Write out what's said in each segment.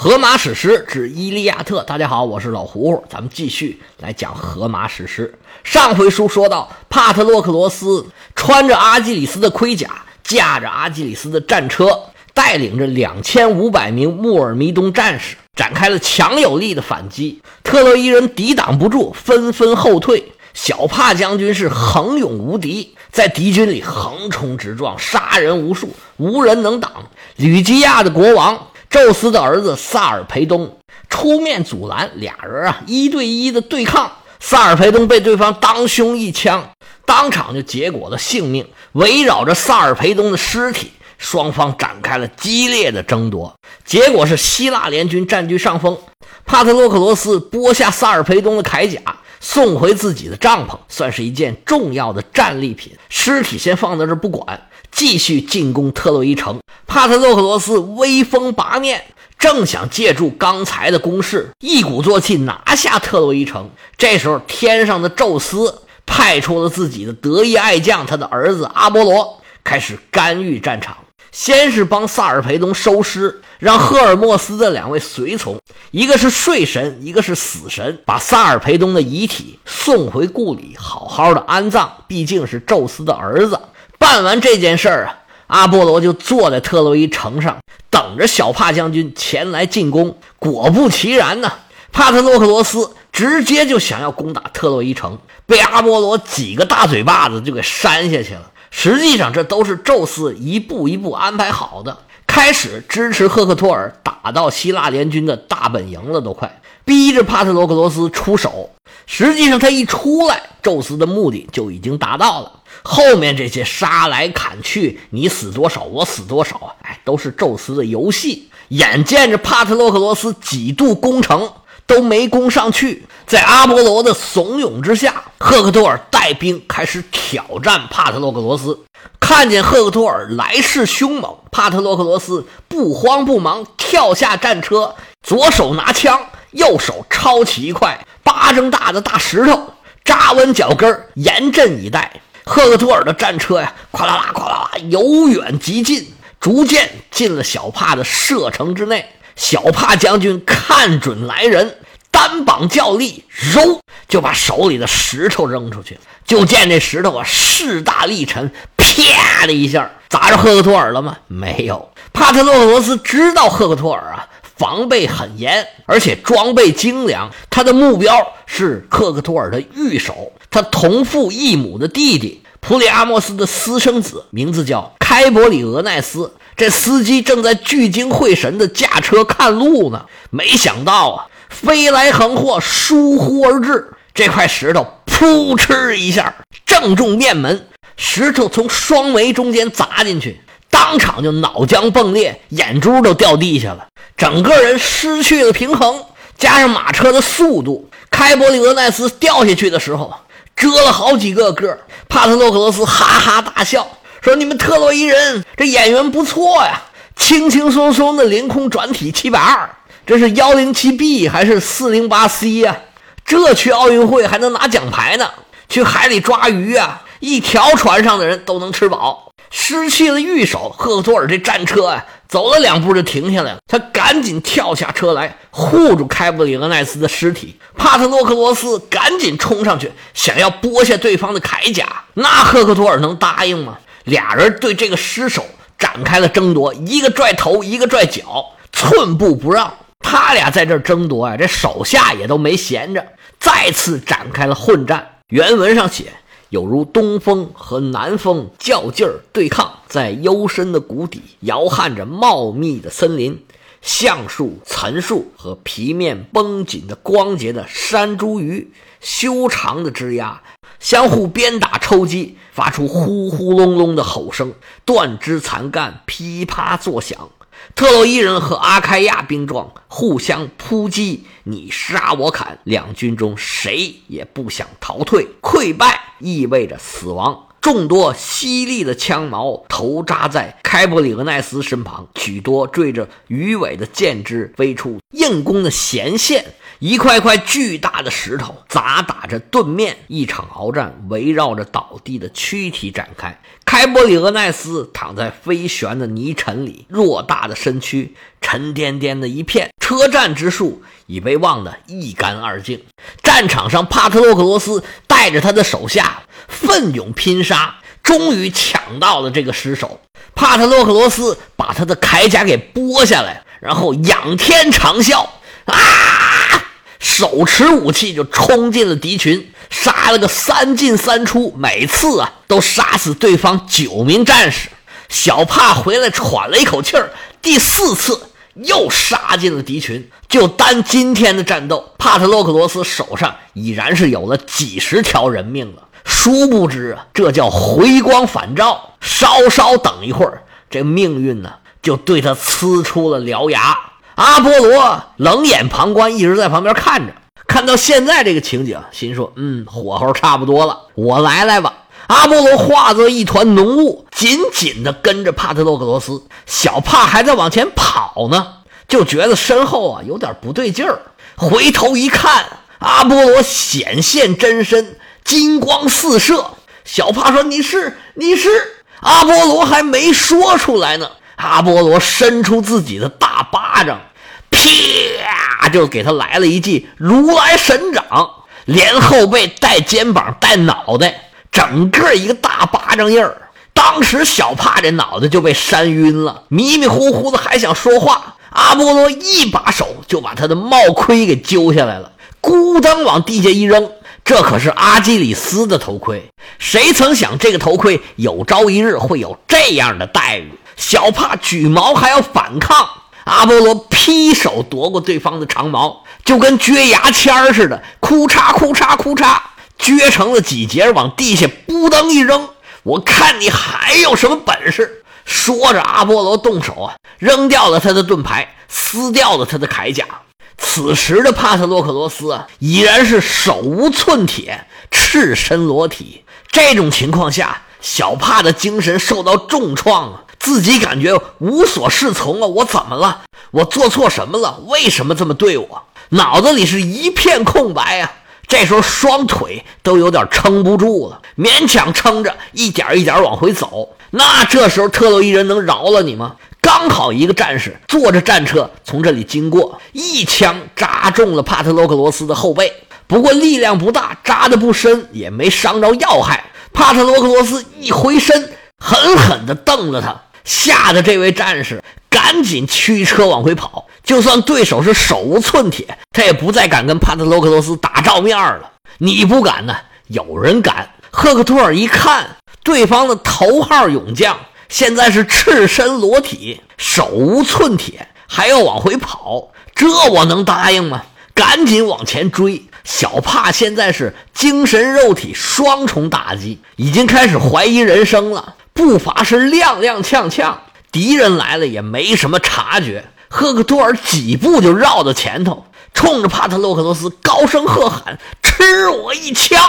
荷马史诗之《伊利亚特》，大家好，我是老胡，咱们继续来讲荷马史诗。上回书说到，帕特洛克罗斯穿着阿基里斯的盔甲，驾着阿基里斯的战车，带领着两千五百名穆尔弥东战士，展开了强有力的反击。特洛伊人抵挡不住，纷纷后退。小帕将军是横勇无敌，在敌军里横冲直撞，杀人无数，无人能挡。吕基亚的国王。宙斯的儿子萨尔培东出面阻拦，俩人啊一对一的对抗，萨尔培东被对方当胸一枪，当场就结果了性命。围绕着萨尔培东的尸体，双方展开了激烈的争夺。结果是希腊联军占据上风，帕特洛克罗斯剥下萨尔培东的铠甲，送回自己的帐篷，算是一件重要的战利品。尸体先放在这不管。继续进攻特洛伊城，帕特洛克罗斯威风八面，正想借助刚才的攻势一鼓作气拿下特洛伊城。这时候，天上的宙斯派出了自己的得意爱将，他的儿子阿波罗开始干预战场。先是帮萨尔培东收尸，让赫尔墨斯的两位随从，一个是睡神，一个是死神，把萨尔培东的遗体送回故里，好好的安葬。毕竟是宙斯的儿子。办完这件事儿啊，阿波罗就坐在特洛伊城上，等着小帕将军前来进攻。果不其然呢，帕特洛克罗斯直接就想要攻打特洛伊城，被阿波罗几个大嘴巴子就给扇下去了。实际上，这都是宙斯一步一步安排好的。开始支持赫克托尔打到希腊联军的大本营了，都快逼着帕特洛克罗斯出手。实际上，他一出来，宙斯的目的就已经达到了。后面这些杀来砍去，你死多少，我死多少啊！哎，都是宙斯的游戏。眼见着帕特洛克罗斯几度攻城都没攻上去，在阿波罗的怂恿之下，赫克托尔带兵开始挑战帕特洛克罗斯。看见赫克托尔来势凶猛，帕特洛克罗斯不慌不忙跳下战车，左手拿枪，右手抄起一块巴掌大的大石头，扎稳脚跟，严阵以待。赫克托尔的战车呀，咵啦啦，咵啦啦，由远及近，逐渐进了小帕的射程之内。小帕将军看准来人，单膀较力，揉就把手里的石头扔出去。就见这石头啊，势大力沉，啪的一下砸着赫克托尔了吗？没有。帕特洛克罗斯知道赫克托尔啊，防备很严，而且装备精良，他的目标是赫克托尔的御手。他同父异母的弟弟普里阿莫斯的私生子，名字叫开伯里俄奈斯。这司机正在聚精会神地驾车看路呢，没想到啊，飞来横祸疏忽而至，这块石头噗嗤一下正中面门，石头从双眉中间砸进去，当场就脑浆迸裂，眼珠都掉地下了，整个人失去了平衡，加上马车的速度，开伯里俄奈斯掉下去的时候。折了好几个个，帕特洛克罗斯哈哈大笑说：“你们特洛伊人这演员不错呀，轻轻松松的凌空转体七百二，这是幺零七 B 还是四零八 C 呀？这去奥运会还能拿奖牌呢？去海里抓鱼啊，一条船上的人都能吃饱。”失去了御手，赫克托尔这战车啊，走了两步就停下来了。他赶紧跳下车来，护住开布里厄奈斯的尸体。帕特洛克罗斯赶紧冲上去，想要剥下对方的铠甲。那赫克托尔能答应吗？俩人对这个尸首展开了争夺，一个拽头，一个拽脚，寸步不让。他俩在这争夺啊，这手下也都没闲着，再次展开了混战。原文上写。有如东风和南风较劲儿对抗，在幽深的谷底摇撼着茂密的森林，橡树、岑树和皮面绷紧的光洁的山茱萸，修长的枝桠相互鞭打抽击，发出呼呼隆隆的吼声，断枝残干噼啪作响。特洛伊人和阿开亚兵壮互相扑击，你杀我砍，两军中谁也不想逃退。溃败意味着死亡。众多犀利的枪矛头扎在开普里格奈斯身旁，许多缀着鱼尾的箭支飞出，硬弓的弦线。一块块巨大的石头砸打着盾面，一场鏖战围绕着倒地的躯体展开。开伯里俄奈斯躺在飞旋的泥尘里，偌大的身躯沉甸甸的一片。车战之术已被忘得一干二净。战场上，帕特洛克罗斯带着他的手下奋勇拼杀，终于抢到了这个尸首。帕特洛克罗斯把他的铠甲给剥下来，然后仰天长啸，啊！手持武器就冲进了敌群，杀了个三进三出，每次啊都杀死对方九名战士。小帕回来喘了一口气儿，第四次又杀进了敌群。就单今天的战斗，帕特洛克罗斯手上已然是有了几十条人命了。殊不知啊，这叫回光返照。稍稍等一会儿，这命运呢就对他呲出了獠牙。阿波罗冷眼旁观，一直在旁边看着。看到现在这个情景，心说：“嗯，火候差不多了，我来来吧。”阿波罗化作一团浓雾，紧紧地跟着帕特洛克罗斯。小帕还在往前跑呢，就觉得身后啊有点不对劲儿。回头一看，阿波罗显现真身，金光四射。小帕说：“你是你是？”阿波罗还没说出来呢，阿波罗伸出自己的大巴掌，啪就给他来了一记如来神掌，连后背带肩膀带脑袋。整个一个大巴掌印儿，当时小帕这脑袋就被扇晕了，迷迷糊糊的还想说话。阿波罗一把手就把他的帽盔给揪下来了，咕当往地下一扔，这可是阿基里斯的头盔。谁曾想这个头盔有朝一日会有这样的待遇？小帕举矛还要反抗，阿波罗劈手夺过对方的长矛，就跟撅牙签似的，哭嚓哭嚓哭嚓。撅成了几节，往地下扑噔一扔。我看你还有什么本事！说着，阿波罗动手啊，扔掉了他的盾牌，撕掉了他的铠甲。此时的帕特洛克罗斯啊，已然是手无寸铁，赤身裸体。这种情况下，小帕的精神受到重创啊，自己感觉无所适从啊！我怎么了？我做错什么了？为什么这么对我？脑子里是一片空白啊！这时候双腿都有点撑不住了，勉强撑着，一点一点往回走。那这时候特洛伊人能饶了你吗？刚好一个战士坐着战车从这里经过，一枪扎中了帕特洛克罗斯的后背，不过力量不大，扎的不深，也没伤着要害。帕特洛克罗斯一回身，狠狠地瞪了他，吓得这位战士赶紧驱车往回跑。就算对手是手无寸铁，他也不再敢跟帕特洛克罗斯打照面了。你不敢呢，有人敢。赫克托尔一看，对方的头号勇将现在是赤身裸体，手无寸铁，还要往回跑，这我能答应吗？赶紧往前追。小帕现在是精神肉体双重打击，已经开始怀疑人生了，步伐是踉踉跄跄，敌人来了也没什么察觉。赫克托尔几步就绕到前头，冲着帕特洛克罗斯高声喝喊：“吃我一枪！”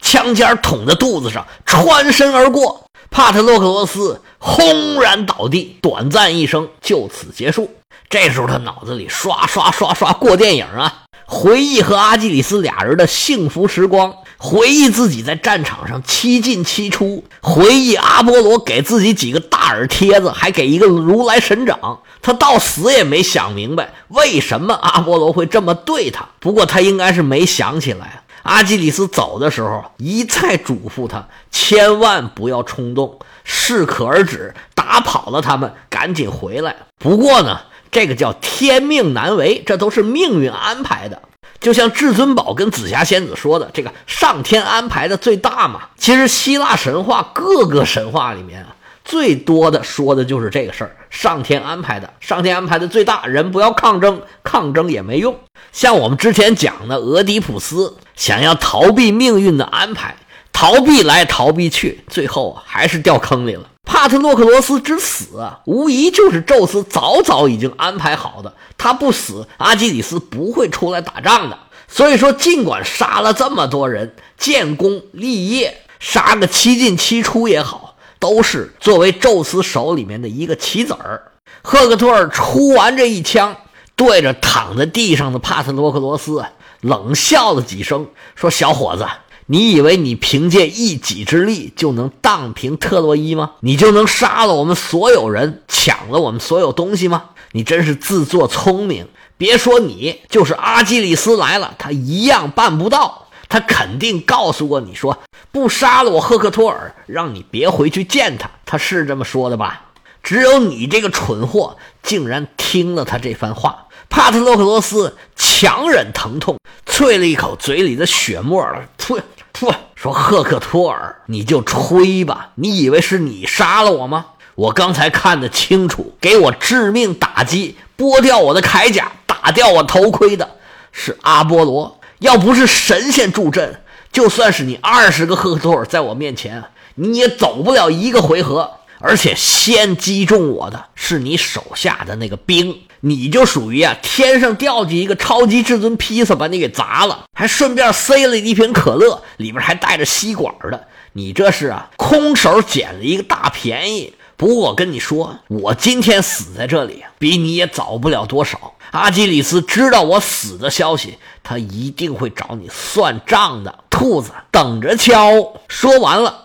枪尖捅在肚子上，穿身而过，帕特洛克罗斯轰然倒地，短暂一生就此结束。这时候他脑子里刷刷刷刷过电影啊，回忆和阿基里斯俩人的幸福时光。回忆自己在战场上七进七出，回忆阿波罗给自己几个大耳贴子，还给一个如来神掌。他到死也没想明白为什么阿波罗会这么对他。不过他应该是没想起来，阿基里斯走的时候一再嘱咐他，千万不要冲动，适可而止，打跑了他们，赶紧回来。不过呢，这个叫天命难违，这都是命运安排的。就像至尊宝跟紫霞仙子说的，这个上天安排的最大嘛。其实希腊神话各个神话里面啊，最多的说的就是这个事儿，上天安排的，上天安排的最大。人不要抗争，抗争也没用。像我们之前讲的，俄狄浦斯想要逃避命运的安排，逃避来逃避去，最后还是掉坑里了。帕特洛克罗斯之死，无疑就是宙斯早早已经安排好的。他不死，阿基里斯不会出来打仗的。所以说，尽管杀了这么多人，建功立业，杀个七进七出也好，都是作为宙斯手里面的一个棋子儿。赫克托尔出完这一枪，对着躺在地上的帕特洛克罗斯冷笑了几声，说：“小伙子。”你以为你凭借一己之力就能荡平特洛伊吗？你就能杀了我们所有人，抢了我们所有东西吗？你真是自作聪明，别说你，就是阿基里斯来了，他一样办不到。他肯定告诉过你说，不杀了我赫克托尔，让你别回去见他。他是这么说的吧？只有你这个蠢货，竟然听了他这番话。帕特洛克罗斯强忍疼痛，啐了一口嘴里的血沫了，噗噗，说：“赫克托尔，你就吹吧！你以为是你杀了我吗？我刚才看得清楚，给我致命打击，剥掉我的铠甲，打掉我头盔的是阿波罗。要不是神仙助阵，就算是你二十个赫克托尔在我面前，你也走不了一个回合。而且先击中我的是你手下的那个兵。”你就属于啊，天上掉下一个超级至尊披萨，把你给砸了，还顺便塞了一瓶可乐，里边还带着吸管的。你这是啊，空手捡了一个大便宜。不过我跟你说，我今天死在这里，比你也早不了多少。阿基里斯知道我死的消息，他一定会找你算账的。兔子等着瞧。说完了，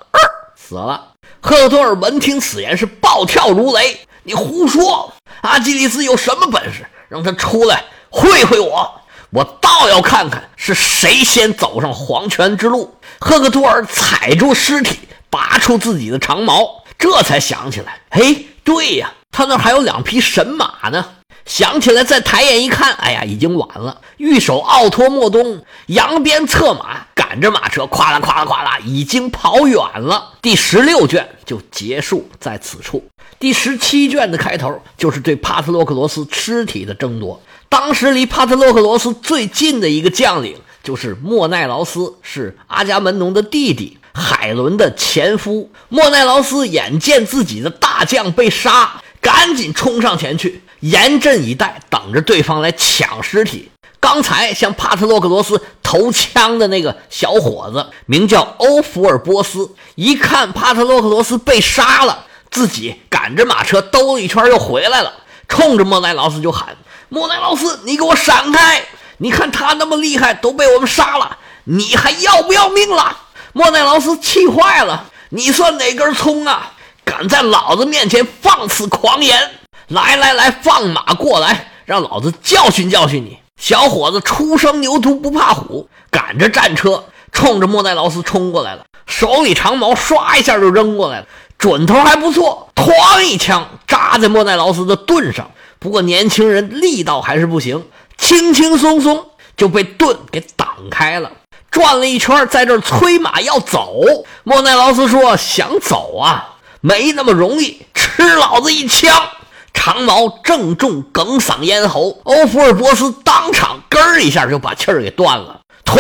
死了。赫托尔闻听此言，是暴跳如雷。你胡说！阿基里斯有什么本事？让他出来会会我，我倒要看看是谁先走上黄泉之路。赫克托尔踩住尸体，拔出自己的长矛，这才想起来，哎，对呀，他那还有两匹神马呢。想起来，再抬眼一看，哎呀，已经晚了。御手奥托莫东扬鞭策马，赶着马车，咵啦咵啦咵啦，已经跑远了。第十六卷就结束在此处。第十七卷的开头就是对帕特洛克罗斯尸体的争夺。当时离帕特洛克罗斯最近的一个将领就是莫奈劳斯，是阿伽门农的弟弟，海伦的前夫。莫奈劳斯眼见自己的大将被杀，赶紧冲上前去。严阵以待，等着对方来抢尸体。刚才向帕特洛克罗斯投枪的那个小伙子名叫欧福尔波斯，一看帕特洛克罗斯被杀了，自己赶着马车兜了一圈又回来了，冲着莫奈劳斯就喊：“莫奈劳斯，你给我闪开！你看他那么厉害，都被我们杀了，你还要不要命了？”莫奈劳斯气坏了：“你算哪根葱啊？敢在老子面前放肆狂言！”来来来，放马过来，让老子教训教训你！小伙子初生牛犊不怕虎，赶着战车冲着莫奈劳斯冲过来了，手里长矛唰一下就扔过来了，准头还不错，哐一枪扎在莫奈劳斯的盾上。不过年轻人力道还是不行，轻轻松松就被盾给挡开了。转了一圈，在这催马要走。莫奈劳斯说：“想走啊，没那么容易，吃老子一枪！”长矛正中哽嗓咽喉，欧福尔波斯当场“咯”一下就把气儿给断了，哐，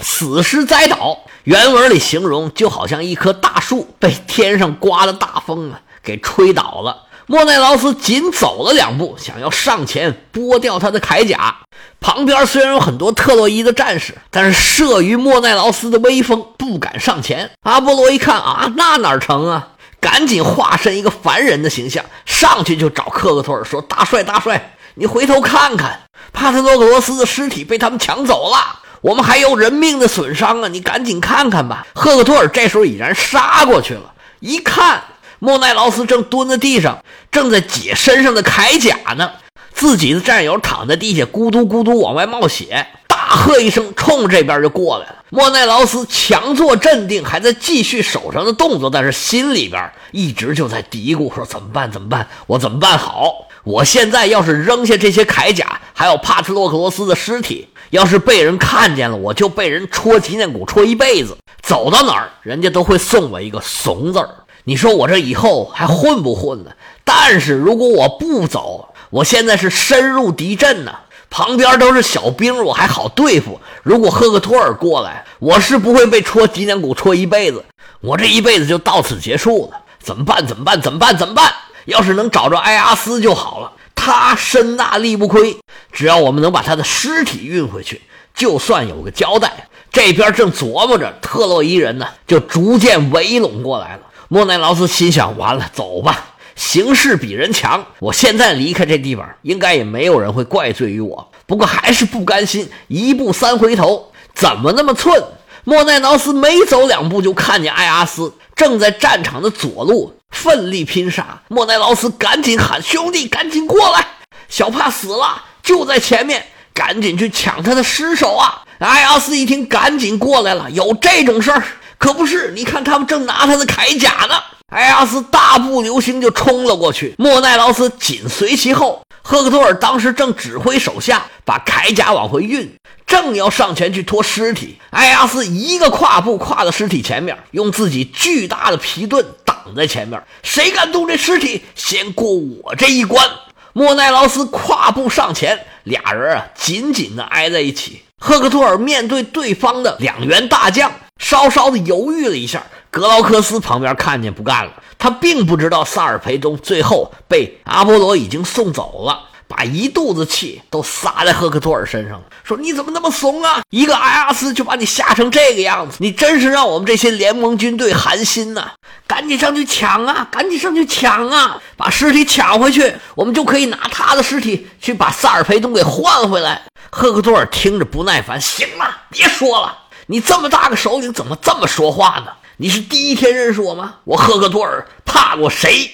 死尸栽倒。原文里形容就好像一棵大树被天上刮的大风啊给吹倒了。莫奈劳斯紧走了两步，想要上前剥掉他的铠甲。旁边虽然有很多特洛伊的战士，但是慑于莫奈劳斯的威风，不敢上前。阿波罗一看啊，那哪成啊！赶紧化身一个凡人的形象，上去就找克克托尔说：“大帅，大帅，你回头看看，帕特洛克罗斯的尸体被他们抢走了，我们还有人命的损伤啊！你赶紧看看吧。”赫克托尔这时候已然杀过去了，一看莫奈劳斯正蹲在地上，正在解身上的铠甲呢，自己的战友躺在地下，咕嘟咕嘟往外冒血。大喝一声，冲这边就过来了。莫奈劳斯强作镇定，还在继续手上的动作，但是心里边一直就在嘀咕：说怎么办？怎么办？我怎么办好？我现在要是扔下这些铠甲，还有帕特洛克罗斯的尸体，要是被人看见了，我就被人戳脊梁骨戳一辈子。走到哪儿，人家都会送我一个怂字儿。你说我这以后还混不混呢？但是如果我不走，我现在是深入敌阵呢。旁边都是小兵，我还好对付。如果赫克托尔过来，我是不会被戳脊梁骨戳一辈子，我这一辈子就到此结束了。怎么办？怎么办？怎么办？怎么办？要是能找着埃阿斯就好了，他身大力不亏，只要我们能把他的尸体运回去，就算有个交代。这边正琢磨着，特洛伊人呢就逐渐围拢过来了。莫奈劳斯心想：完了，走吧。形势比人强，我现在离开这地方，应该也没有人会怪罪于我。不过还是不甘心，一步三回头，怎么那么寸？莫奈劳斯没走两步，就看见艾阿斯正在战场的左路奋力拼杀。莫奈劳斯赶紧喊：“兄弟，赶紧过来！小帕死了，就在前面，赶紧去抢他的尸首啊！艾阿斯一听，赶紧过来了。有这种事儿？可不是，你看他们正拿他的铠甲呢。埃阿斯大步流星就冲了过去，莫奈劳斯紧随其后。赫克托尔当时正指挥手下把铠甲往回运，正要上前去拖尸体，埃阿斯一个跨步跨到尸体前面，用自己巨大的皮盾挡在前面。谁敢动这尸体，先过我这一关。莫奈劳斯跨步上前，俩人啊紧紧的挨在一起。赫克托尔面对对方的两员大将，稍稍的犹豫了一下。格劳克斯旁边看见不干了，他并不知道萨尔培宗最后被阿波罗已经送走了，把一肚子气都撒在赫克托尔身上了，说你怎么那么怂啊？一个埃阿斯就把你吓成这个样子，你真是让我们这些联盟军队寒心呐！赶紧上去抢啊！赶紧上去抢啊！把尸体抢回去，我们就可以拿他的尸体去把萨尔培宗给换回来。赫克托尔听着不耐烦，行了，别说了，你这么大个首领，怎么这么说话呢？你是第一天认识我吗？我赫克托尔怕过谁？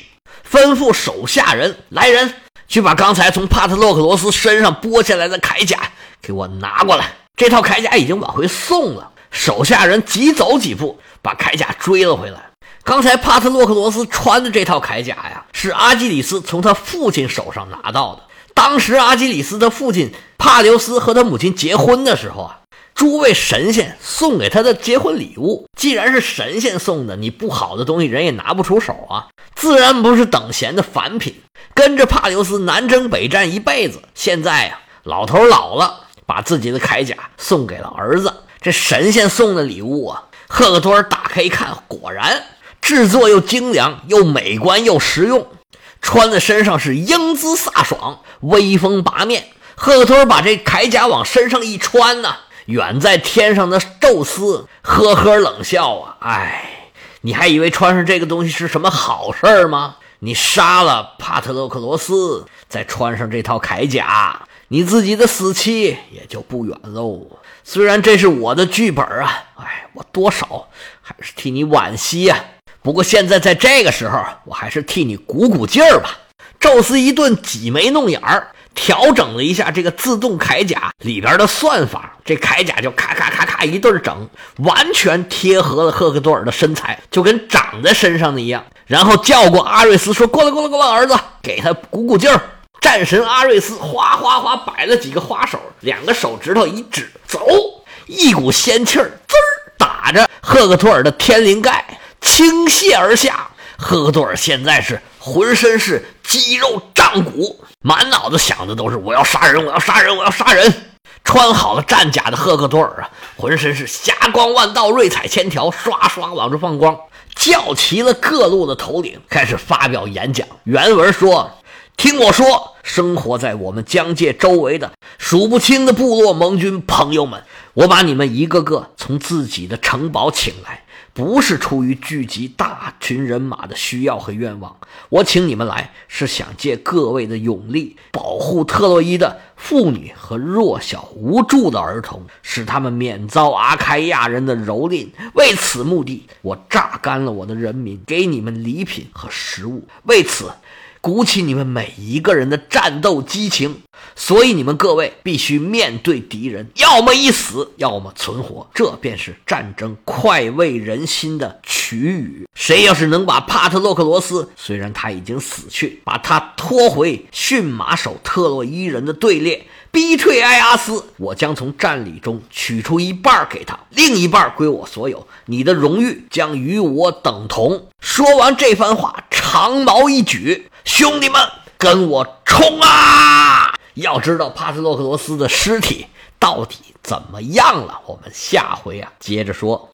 吩咐手下人来人，去把刚才从帕特洛克罗斯身上剥下来的铠甲给我拿过来。这套铠甲已经往回送了。手下人急走几步，把铠甲追了回来。刚才帕特洛克罗斯穿的这套铠甲呀，是阿基里斯从他父亲手上拿到的。当时阿基里斯的父亲帕留斯和他母亲结婚的时候啊。诸位神仙送给他的结婚礼物，既然是神仙送的，你不好的东西人也拿不出手啊，自然不是等闲的凡品。跟着帕留斯南征北战一辈子，现在呀，老头老了，把自己的铠甲送给了儿子。这神仙送的礼物啊，赫克托尔打开一看，果然制作又精良，又美观又实用，穿在身上是英姿飒爽，威风八面。赫克托尔把这铠甲往身上一穿呢。远在天上的宙斯呵呵冷笑啊！哎，你还以为穿上这个东西是什么好事儿吗？你杀了帕特洛克罗斯，再穿上这套铠甲，你自己的死期也就不远喽。虽然这是我的剧本啊，哎，我多少还是替你惋惜呀。不过现在在这个时候，我还是替你鼓鼓劲儿吧。宙斯一顿挤眉弄眼儿。调整了一下这个自动铠甲里边的算法，这铠甲就咔咔咔咔一顿整，完全贴合了赫克多尔的身材，就跟长在身上的一样。然后叫过阿瑞斯说：“过来，过来，过来，儿子，给他鼓鼓劲儿。”战神阿瑞斯哗哗哗摆了几个花手，两个手指头一指，走，一股仙气儿滋儿打着赫克托尔的天灵盖倾泻而下。赫克托尔现在是浑身是肌肉胀骨。满脑子想的都是我要杀人，我要杀人，我要杀人。穿好了战甲的赫克托尔啊，浑身是霞光万道，瑞彩千条，刷刷往这放光。叫齐了各路的头领，开始发表演讲。原文说：“听我说，生活在我们疆界周围的数不清的部落盟军朋友们，我把你们一个个从自己的城堡请来。”不是出于聚集大群人马的需要和愿望，我请你们来是想借各位的勇力保护特洛伊的妇女和弱小无助的儿童，使他们免遭阿开亚人的蹂躏。为此目的，我榨干了我的人民，给你们礼品和食物。为此。鼓起你们每一个人的战斗激情，所以你们各位必须面对敌人，要么一死，要么存活，这便是战争快慰人心的曲语。谁要是能把帕特洛克罗斯，虽然他已经死去，把他拖回驯马手特洛伊人的队列，逼退埃阿斯，我将从战礼中取出一半给他，另一半归我所有。你的荣誉将与我等同。说完这番话，长矛一举。兄弟们，跟我冲啊！要知道帕斯洛克罗斯的尸体到底怎么样了？我们下回啊接着说。